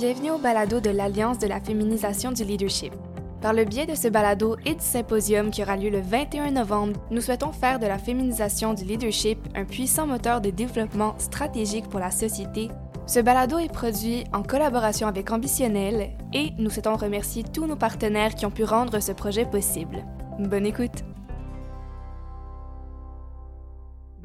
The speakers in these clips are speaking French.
Bienvenue au balado de l'Alliance de la féminisation du leadership. Par le biais de ce balado et du symposium qui aura lieu le 21 novembre, nous souhaitons faire de la féminisation du leadership un puissant moteur de développement stratégique pour la société. Ce balado est produit en collaboration avec Ambitionnel et nous souhaitons remercier tous nos partenaires qui ont pu rendre ce projet possible. Bonne écoute!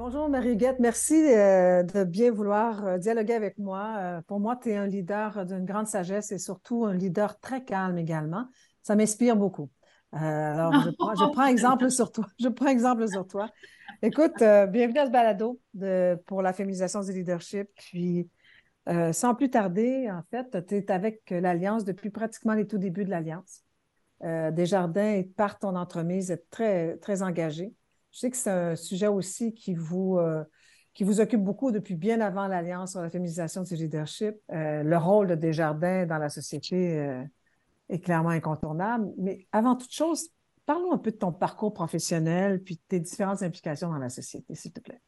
Bonjour Marie-Guette, merci euh, de bien vouloir euh, dialoguer avec moi. Euh, pour moi, tu es un leader d'une grande sagesse et surtout un leader très calme également. Ça m'inspire beaucoup. alors, je prends, exemple sur toi. Je prends exemple sur toi. Écoute, bienvenue à ce balado pour la féminisation du leadership. Puis, sans plus tarder, en fait, tu es avec l'Alliance depuis pratiquement les tout débuts de l'Alliance. Desjardins par ton entremise est très, très engagé. Je sais que c'est un sujet aussi qui vous, euh, qui vous occupe beaucoup depuis bien avant l'Alliance sur la féminisation du leadership. Euh, le rôle de Desjardins dans la société euh, est clairement incontournable. Mais avant toute chose, parlons un peu de ton parcours professionnel puis de tes différentes implications dans la société, s'il te plaît.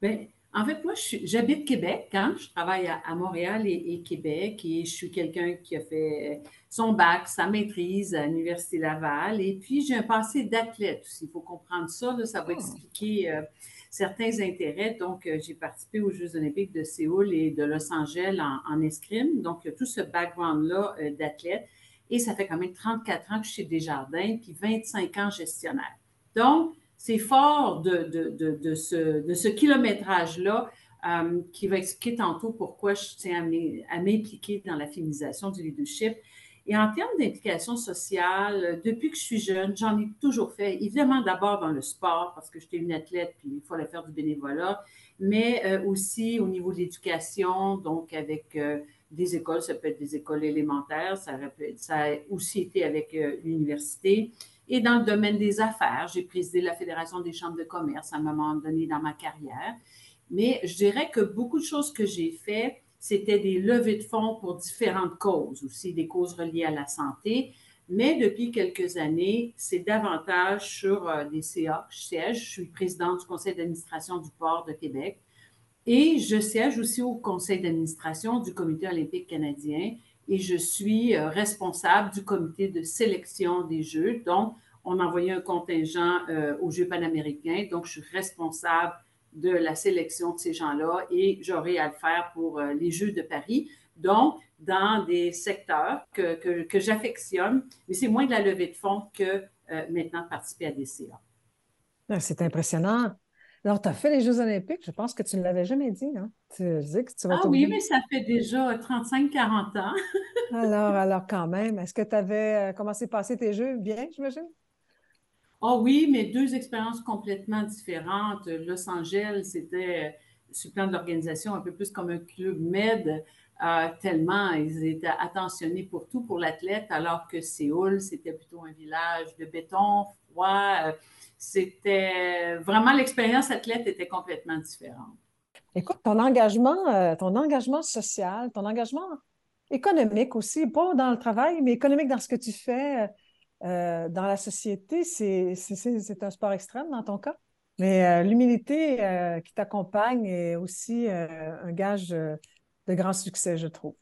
Bien, en fait, moi, j'habite Québec. Hein? Je travaille à, Montréal et, Québec et je suis quelqu'un qui a fait son bac, sa maîtrise à l'Université Laval. Et puis, j'ai un passé d'athlète aussi. Il faut comprendre ça. ça va oh. expliquer euh, certains intérêts. Donc, euh, j'ai participé aux Jeux olympiques de Séoul et de Los Angeles en, escrime. Donc, tout ce background-là euh, d'athlète. Et ça fait quand même 34 ans que je suis chez Desjardins, puis 25 ans gestionnaire. Donc, c'est fort de, ce, kilométrage-là euh, qui va expliquer tantôt pourquoi je tiens à m'impliquer dans la féminisation du leadership. Et en termes d'implication sociale, depuis que je suis jeune, j'en ai toujours fait. Évidemment, d'abord dans le sport, parce que j'étais une athlète, puis il fallait faire du bénévolat, mais euh, aussi au niveau de l'éducation, donc avec euh, des écoles, ça peut être des écoles élémentaires, ça a aussi été avec l'université. Et dans le domaine des affaires, j'ai présidé la Fédération des chambres de commerce à un moment donné dans ma carrière. Mais je dirais que beaucoup de choses que j'ai faites, c'était des levées de fonds pour différentes causes, aussi des causes reliées à la santé. Mais depuis quelques années, c'est davantage sur euh, des CA. Je siège, je suis présidente du conseil d'administration du port de Québec et je siège aussi au conseil d'administration du comité olympique canadien et je suis euh, responsable du comité de sélection des Jeux. Donc, on a envoyé un contingent euh, aux Jeux panaméricains. Donc, je suis responsable de la sélection de ces gens-là et j'aurai à le faire pour euh, les Jeux de Paris. Donc, dans des secteurs que, que, j'affectionne, mais c'est moins de la levée de fonds que maintenant de participer à des CA. Ah, c'est impressionnant. Alors, tu as fait les Jeux olympiques, je pense que tu ne l'avais jamais dit, hein? Tu dis que tu vas Ah oui, mais ça fait déjà 35-40 ans. alors, alors quand même, est-ce que tu avais euh, commencé à passer tes Jeux? Bien, j'imagine? Ah oui, mais deux expériences complètement différentes. Los Angeles, c'était, euh, sur le plan de l'organisation, un peu plus comme un club med, euh, tellement ils étaient attentionnés pour tout pour l'athlète, alors que Séoul, c'était plutôt un village de béton, froid c'était vraiment l'expérience athlète était complètement différente. Écoute, ton engagement, euh, ton engagement social, ton engagement économique aussi, pas dans le travail, mais économique dans ce que tu fais euh, dans la société, c'est un sport extrême dans ton cas. Mais euh, l'humilité qui t'accompagne est aussi un gage de grand succès, je trouve.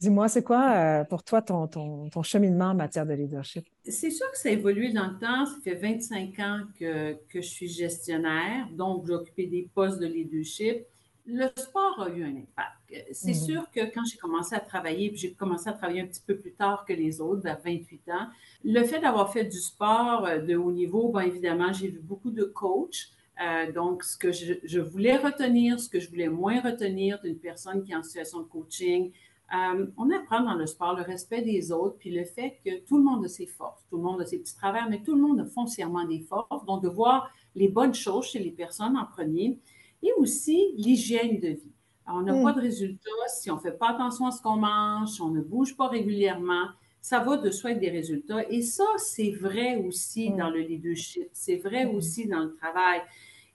Dis-moi, c'est quoi euh, pour toi ton, ton, cheminement en matière de leadership? C'est sûr que ça a évolué dans le temps. Ça fait 25 ans que, que je suis gestionnaire, donc j'ai occupé des postes de leadership. Le sport a eu un impact. C'est mhm. sûr que quand j'ai commencé à travailler, puis j'ai commencé à travailler un petit peu plus tard que les autres, vers 28 ans, le fait d'avoir fait du sport euh, de haut niveau, bien évidemment, j'ai vu beaucoup de coachs. Euh, donc, ce que je, je, voulais retenir, ce que je voulais moins retenir d'une personne qui est en situation de coaching, euh, on apprend dans le sport le respect des autres, puis le fait que tout le monde a ses forces, tout le monde a ses petits travers, mais tout le monde a foncièrement des forces. Donc, de voir les bonnes choses chez les personnes en premier et aussi l'hygiène de vie. on n'a pas de résultats si on ne fait pas attention à ce qu'on mange, si on ne bouge pas régulièrement. Ça va de soi avec des résultats. Et ça, c'est vrai aussi dans le leadership, c'est vrai aussi dans le travail.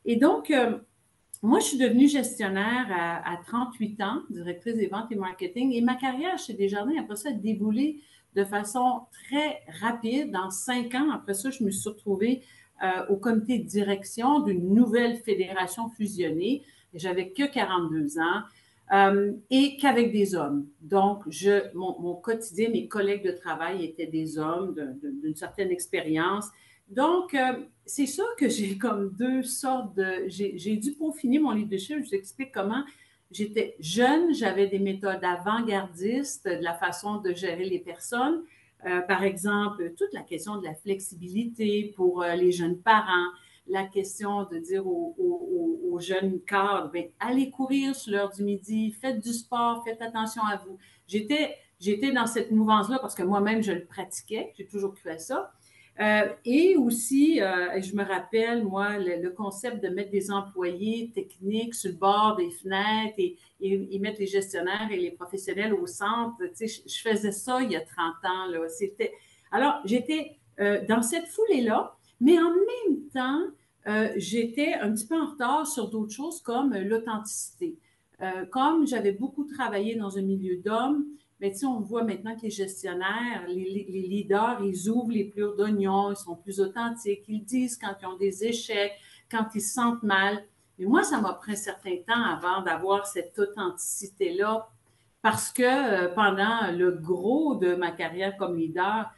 Et donc, euh, moi, je suis devenue gestionnaire à, 38 ans, directrice des ventes et marketing, et ma carrière chez Desjardins, après ça, a déboulé de façon très rapide. En cinq ans, après ça, je me suis retrouvée euh, au comité de direction d'une nouvelle fédération fusionnée. J'avais que 42 ans. euh, et qu'avec des hommes. Donc, je, mon, quotidien, mes collègues de travail étaient des hommes d'une certaine expérience. Donc, euh, c'est sûr que j'ai comme deux sortes de... J'ai dû peaufiner mon leadership. Je vous explique comment. J'étais jeune, j'avais des méthodes avant-gardistes de la façon de gérer les personnes. Euh, par exemple, toute la question de la flexibilité pour les jeunes parents, la question de dire aux, jeunes cadres, ben, allez courir sur l'heure du midi, faites du sport, faites attention à vous. J'étais, j'étais dans cette mouvance-là parce que moi-même, je le pratiquais, j'ai toujours cru à ça. Euh, et aussi, euh, je me rappelle, moi, le, concept de mettre des employés techniques sur le bord des fenêtres et, et, mettre les gestionnaires et les professionnels au centre. Tu sais, je, faisais ça il y a 30 ans. Là. C'était... Alors, j'étais euh, dans cette foulée-là, mais en même temps, j'étais un petit peu en retard sur d'autres choses comme l'authenticité. Comme j'avais beaucoup travaillé dans un milieu d'hommes, mais ben, on voit maintenant que les gestionnaires, les, leaders, ils ouvrent les pleurs d'oignons, ils sont plus authentiques, ils disent quand ils ont des échecs, quand ils se sentent mal. Mais moi, ça m'a pris un certain temps avant d'avoir cette authenticité-là parce que euh, pendant le gros de ma carrière comme leader,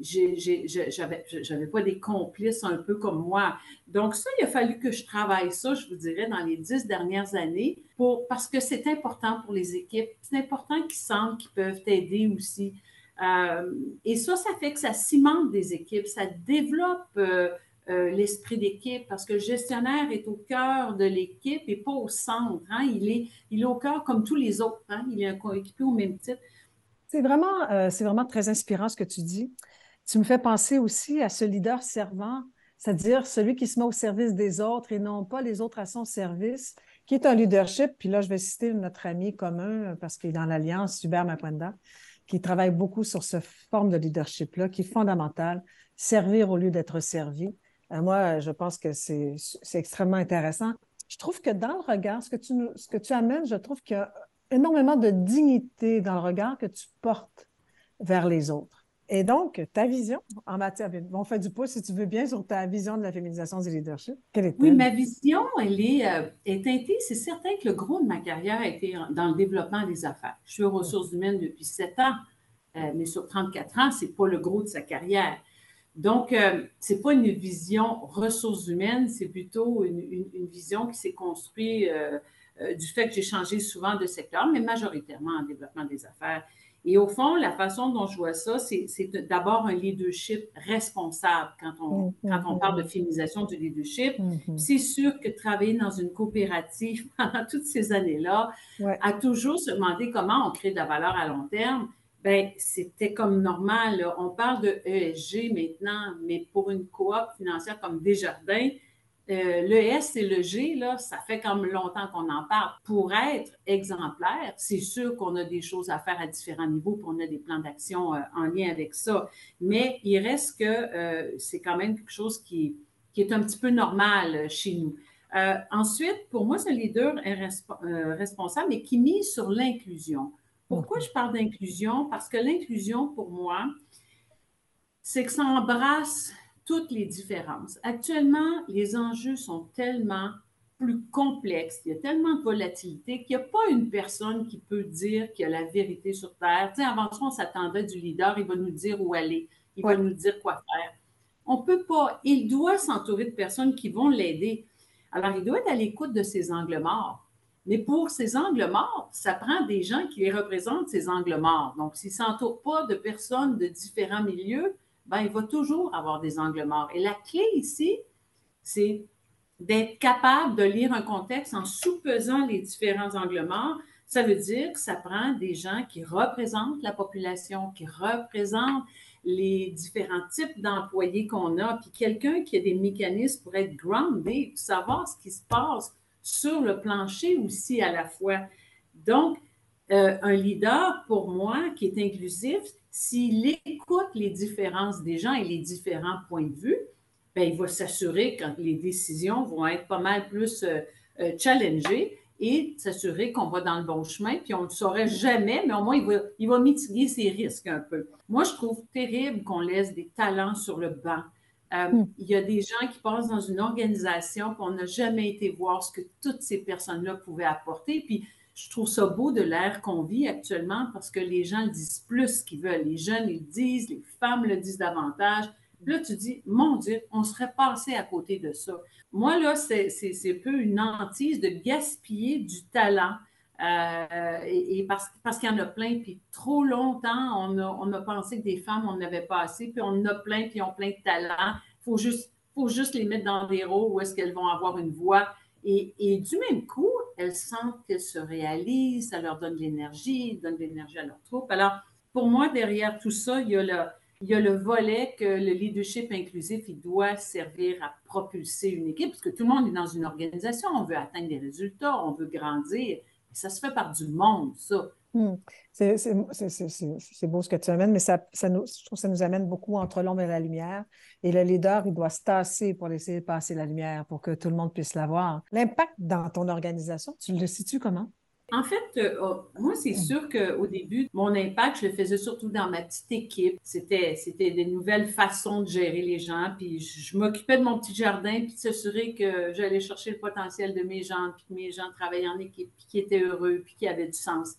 j'avais pas des complices un peu comme moi. Donc ça, il a fallu que je travaille ça, je vous dirais, dans les dix dernières années, pour, parce que c'est important pour les équipes. C'est important qu'ils sentent qu'ils peuvent aider aussi. Euh, et ça, ça fait que ça cimente des équipes, ça développe euh, euh, l'esprit d'équipe parce que le gestionnaire est au cœur de l'équipe et pas au centre. Hein. Il, est, il au cœur comme tous les autres. Hein. Il est un coéquipier au même titre. C'est vraiment, c'est vraiment très inspirant ce que tu dis. Tu me fais penser aussi à ce leader servant, c'est-à-dire celui qui se met au service des autres et non pas les autres à son service, qui est un leadership. Puis là, je vais citer notre ami commun parce qu'il est dans l'Alliance, Hubert Makwenda, qui travaille beaucoup sur cette forme de leadership-là, qui est fondamentale, servir au lieu d'être servi. Euh, moi, je pense que c'est extrêmement intéressant. Je trouve que dans le regard, ce que tu, ce que tu amènes, je trouve qu'il y a énormément de dignité dans le regard que tu portes vers les autres. Et donc, ta vision en matière, on fait du pouce si tu veux bien sur ta vision de la féminisation du leadership. Quelle est Oui, ma vision, elle est, euh, est teintée. C'est certain que le gros de ma carrière a été dans le développement des affaires. Je suis aux ressources humaines depuis sept ans, euh, mais sur 34 ans, ce n'est pas le gros de sa carrière. Donc, euh, ce n'est pas une vision ressources humaines, c'est plutôt une, une, vision qui s'est construite du fait que j'ai changé souvent de secteur, mais majoritairement en développement des affaires. Et au fond, la façon dont je vois ça, c'est d'abord un leadership responsable quand on, mm-hmm. quand on parle de féminisation du leadership. Mm-hmm. C'est sûr que travailler dans une coopérative pendant toutes ces années-là, a toujours se demander comment on crée de la valeur à long terme, ben c'était comme normal. On parle de ESG maintenant, mais pour une coop financière comme Desjardins, euh, le S et le G, là, ça fait comme longtemps qu'on en parle. Pour être exemplaire, c'est sûr qu'on a des choses à faire à différents niveaux, puis on a des plans d'action euh, en lien avec ça. Mais il reste que euh, c'est quand même quelque chose qui, qui, est un petit peu normal chez nous. ensuite, pour moi, ce leader est responsable, mais qui mise sur l'inclusion. Pourquoi je parle d'inclusion? Parce que l'inclusion, pour moi, c'est que ça embrasse toutes les différences. Actuellement, les enjeux sont tellement plus complexes, il y a tellement de volatilité qu'il n'y a pas une personne qui peut dire qu'il y a la vérité sur Terre. Tu sais, avant ça, on s'attendait du leader, il va nous dire où aller, il va nous dire quoi faire. On ne peut pas, il doit s'entourer de personnes qui vont l'aider. Alors, il doit être à l'écoute de ces angles morts. Mais pour ces angles morts, ça prend des gens qui les représentent, ces angles morts. Donc, s'il ne s'entoure pas de personnes de différents milieux, ben, il va toujours avoir des angles morts. Et la clé ici, c'est d'être capable de lire un contexte en sous-pesant les différents angles morts. Ça veut dire que ça prend des gens qui représentent la population, qui représentent les différents types d'employés qu'on a, puis quelqu'un qui a des mécanismes pour être groundé, savoir ce qui se passe sur le plancher aussi à la fois. Donc, euh, un leader, pour moi, qui est inclusif, s'il écoute les différences des gens et les différents points de vue, bien, il va s'assurer que les décisions vont être pas mal plus euh, euh, challengées et s'assurer qu'on va dans le bon chemin, puis on ne le saurait jamais, mais au moins, il va, il va mitiguer ses risques un peu. Moi, je trouve terrible qu'on laisse des talents sur le banc. Euh, hmm. Il y a des gens qui passent dans une organisation qu'on n'a jamais été voir ce que toutes ces personnes-là pouvaient apporter. Puis je trouve ça beau de l'ère qu'on vit actuellement parce que les gens disent plus qu'ils veulent. Les jeunes le disent, les femmes le disent davantage. Là, tu dis, mon Dieu, on serait passé à côté de ça. Moi, là, c'est un peu une hantise de gaspiller du talent. Euh, et, parce, parce qu'il y en a plein, puis trop longtemps, on a, on a pensé que des femmes, on n'avait pas assez, puis on en a plein, puis ils ont plein de talent. Il faut juste, faut juste les mettre dans des rôles où est-ce qu'elles vont avoir une voix. Et, du même coup, elles sentent qu'elles se réalisent, ça leur donne de l'énergie, donne de l'énergie à leur troupe. Alors, pour moi, derrière tout ça, il y a le, il y a le volet que le leadership inclusif, il doit servir à propulser une équipe, parce que tout le monde est dans une organisation, on veut atteindre des résultats, on veut grandir. Ça se fait par du monde, ça. Hmm. C'est beau ce que tu amènes, mais ça, ça nous, je trouve que ça nous amène beaucoup entre l'ombre et la lumière. Et le leader, il doit se tasser pour laisser passer la lumière, pour que tout le monde puisse la voir. L'impact dans ton organisation, tu le situes comment? En fait, euh, oh, moi, c'est sûr qu'au début, mon impact, je le faisais surtout dans ma petite équipe. C'était, c'était des nouvelles façons de gérer les gens. Puis je, m'occupais de mon petit jardin, puis de s'assurer que j'allais chercher le potentiel de mes gens, puis que mes gens travaillaient en équipe, puis qu'ils étaient heureux, puis qu'ils avaient du sens.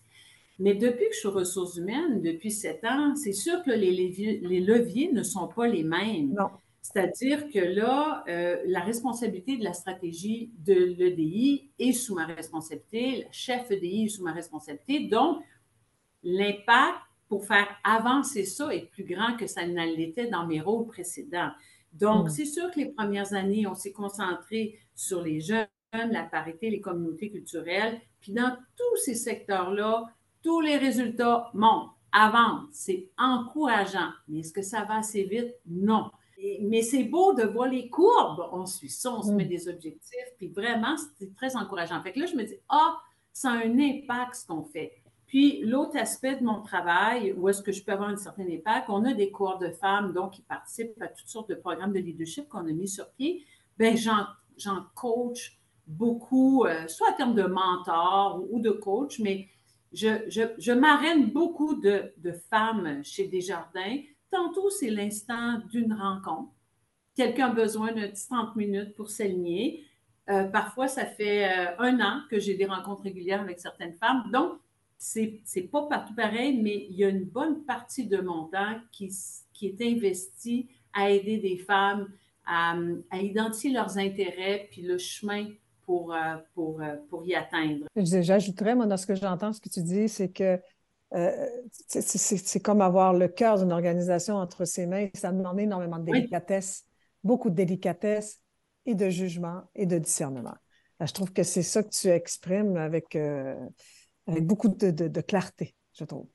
Mais depuis que je suis ressources humaines, depuis sept ans, c'est sûr que les leviers, les leviers ne sont pas les mêmes. Non. C'est-à-dire que là, euh, la responsabilité de la stratégie de l'EDI est sous ma responsabilité, le chef EDI est sous ma responsabilité. Donc, l'impact pour faire avancer ça est plus grand que ça ne l'était dans mes rôles précédents. Donc, hmm. c'est sûr que les premières années, on s'est concentré sur les jeunes, la parité, les communautés culturelles. Puis dans tous ces secteurs-là, tous les résultats montent, avancent. C'est encourageant. Mais est-ce que ça va assez vite? Non mais c'est beau de voir les courbes. On suit ça, on se met mm. des objectifs, puis vraiment, c'est très encourageant. Fait que là, je me dis, ah, ça a un impact ce qu'on fait. Puis l'autre aspect de mon travail, où est-ce que je peux avoir un certain impact, on a des cours de femmes donc qui participent à toutes sortes de programmes de leadership qu'on a mis sur pied. Bien, j'en coach beaucoup, euh, soit en termes de mentor ou, de coach, mais je, je, je m'arène beaucoup de, de femmes chez Desjardins Tantôt, c'est l'instant d'une rencontre. Quelqu'un a besoin de 30 minutes pour s'aligner. Euh, parfois, ça fait euh, un an que j'ai des rencontres régulières avec certaines femmes. Donc, c'est n'est pas partout pareil, mais il y a une bonne partie de mon temps qui, qui est investi à aider des femmes à, identifier leurs intérêts puis le chemin pour, euh, pour, pour y atteindre. J'ajouterais, moi, dans ce que j'entends, ce que tu dis, c'est que euh, c'est comme avoir le cœur d'une organisation entre ses mains. Ça demande énormément de délicatesse, beaucoup de délicatesse et de jugement et de discernement. je trouve que c'est ça que tu exprimes avec, euh, avec beaucoup de, clarté, je trouve.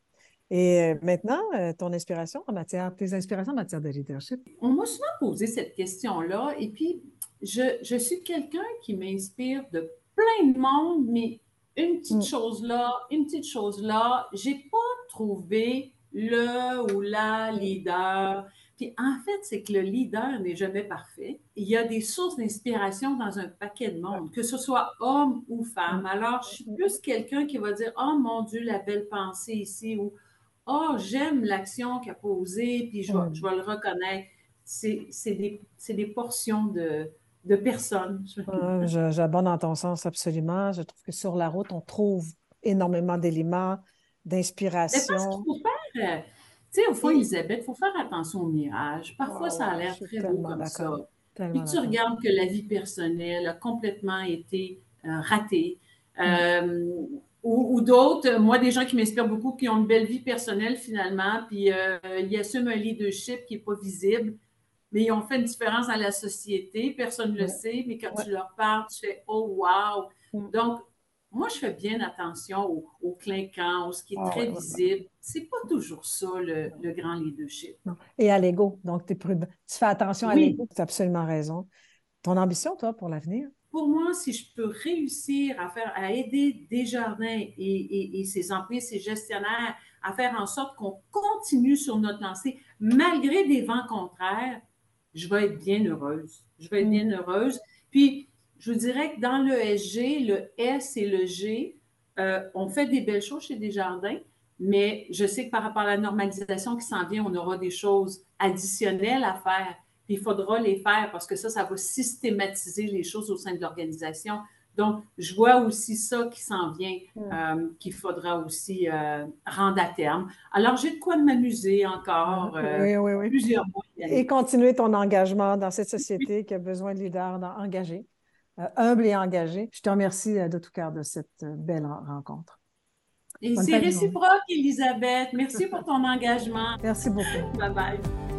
Et euh, maintenant, ton inspiration en matière, tes inspirations en matière de leadership? On m'a souvent posé cette question-là, et puis je, je suis quelqu'un qui m'inspire de plein de monde, mais une petite mm. chose là, une petite chose là. J'ai pas trouvé le ou la leader. Puis en fait, c'est que le leader n'est jamais parfait. Il y a des sources d'inspiration dans un paquet de monde, que ce soit homme ou femme. Mm. Alors, je suis plus quelqu'un qui va dire Oh mon Dieu, la belle pensée ici, ou Oh, j'aime l'action qu'il a posée, puis je vais, mm. je vais le reconnaître. C'est des, des portions de, de personnes. J'abonde dans ton sens absolument. Je trouve que sur la route, on trouve énormément d'éléments, d'inspiration. Euh, tu sais, au fond, Elisabeth, il faut faire attention au mirage. Parfois, ça a l'air très beau comme ça. Puis tu regardes que la vie personnelle a complètement été euh, ratée. Mm. Euh, ou, d'autres, moi, des gens qui m'inspirent beaucoup, qui ont une belle vie personnelle finalement, puis ils assument un leadership qui n'est pas visible mais ils ont fait une différence dans la société. Personne ne le sait, mais quand tu leur parles, tu fais Oh, wow! Donc, moi, je fais bien attention au, au clinquant, au ce qui est ah, très visible. C'est pas toujours ça, le, grand leadership. Et à l'ego. Donc, es prudent. tu fais attention à l'ego. Tu as absolument raison. Ton ambition, toi, pour l'avenir? Pour moi, si je peux réussir à faire, à aider Desjardins et, et, et ses employés, ses gestionnaires à faire en sorte qu'on continue sur notre lancée malgré des vents contraires, je vais être bien heureuse. Je vais être mm. bien heureuse. Puis, je vous dirais que dans le SG, le S et le G, euh, on fait des belles choses chez Desjardins, mais je sais que par rapport à la normalisation qui s'en vient, on aura des choses additionnelles à faire. Puis il faudra les faire parce que ça, ça va systématiser les choses au sein de l'organisation. Donc, je vois aussi ça qui s'en vient, euh, qu'il faudra aussi euh, rendre à terme. Alors, j'ai de quoi de m'amuser encore euh, plusieurs mois. Et continuer ton engagement dans cette société qui a besoin de leaders engagés, humbles et engagés. Je te remercie de tout cœur de cette belle rencontre. Et c'est réciproque, Elisabeth. Merci pour ton engagement. Merci beaucoup. Bye bye.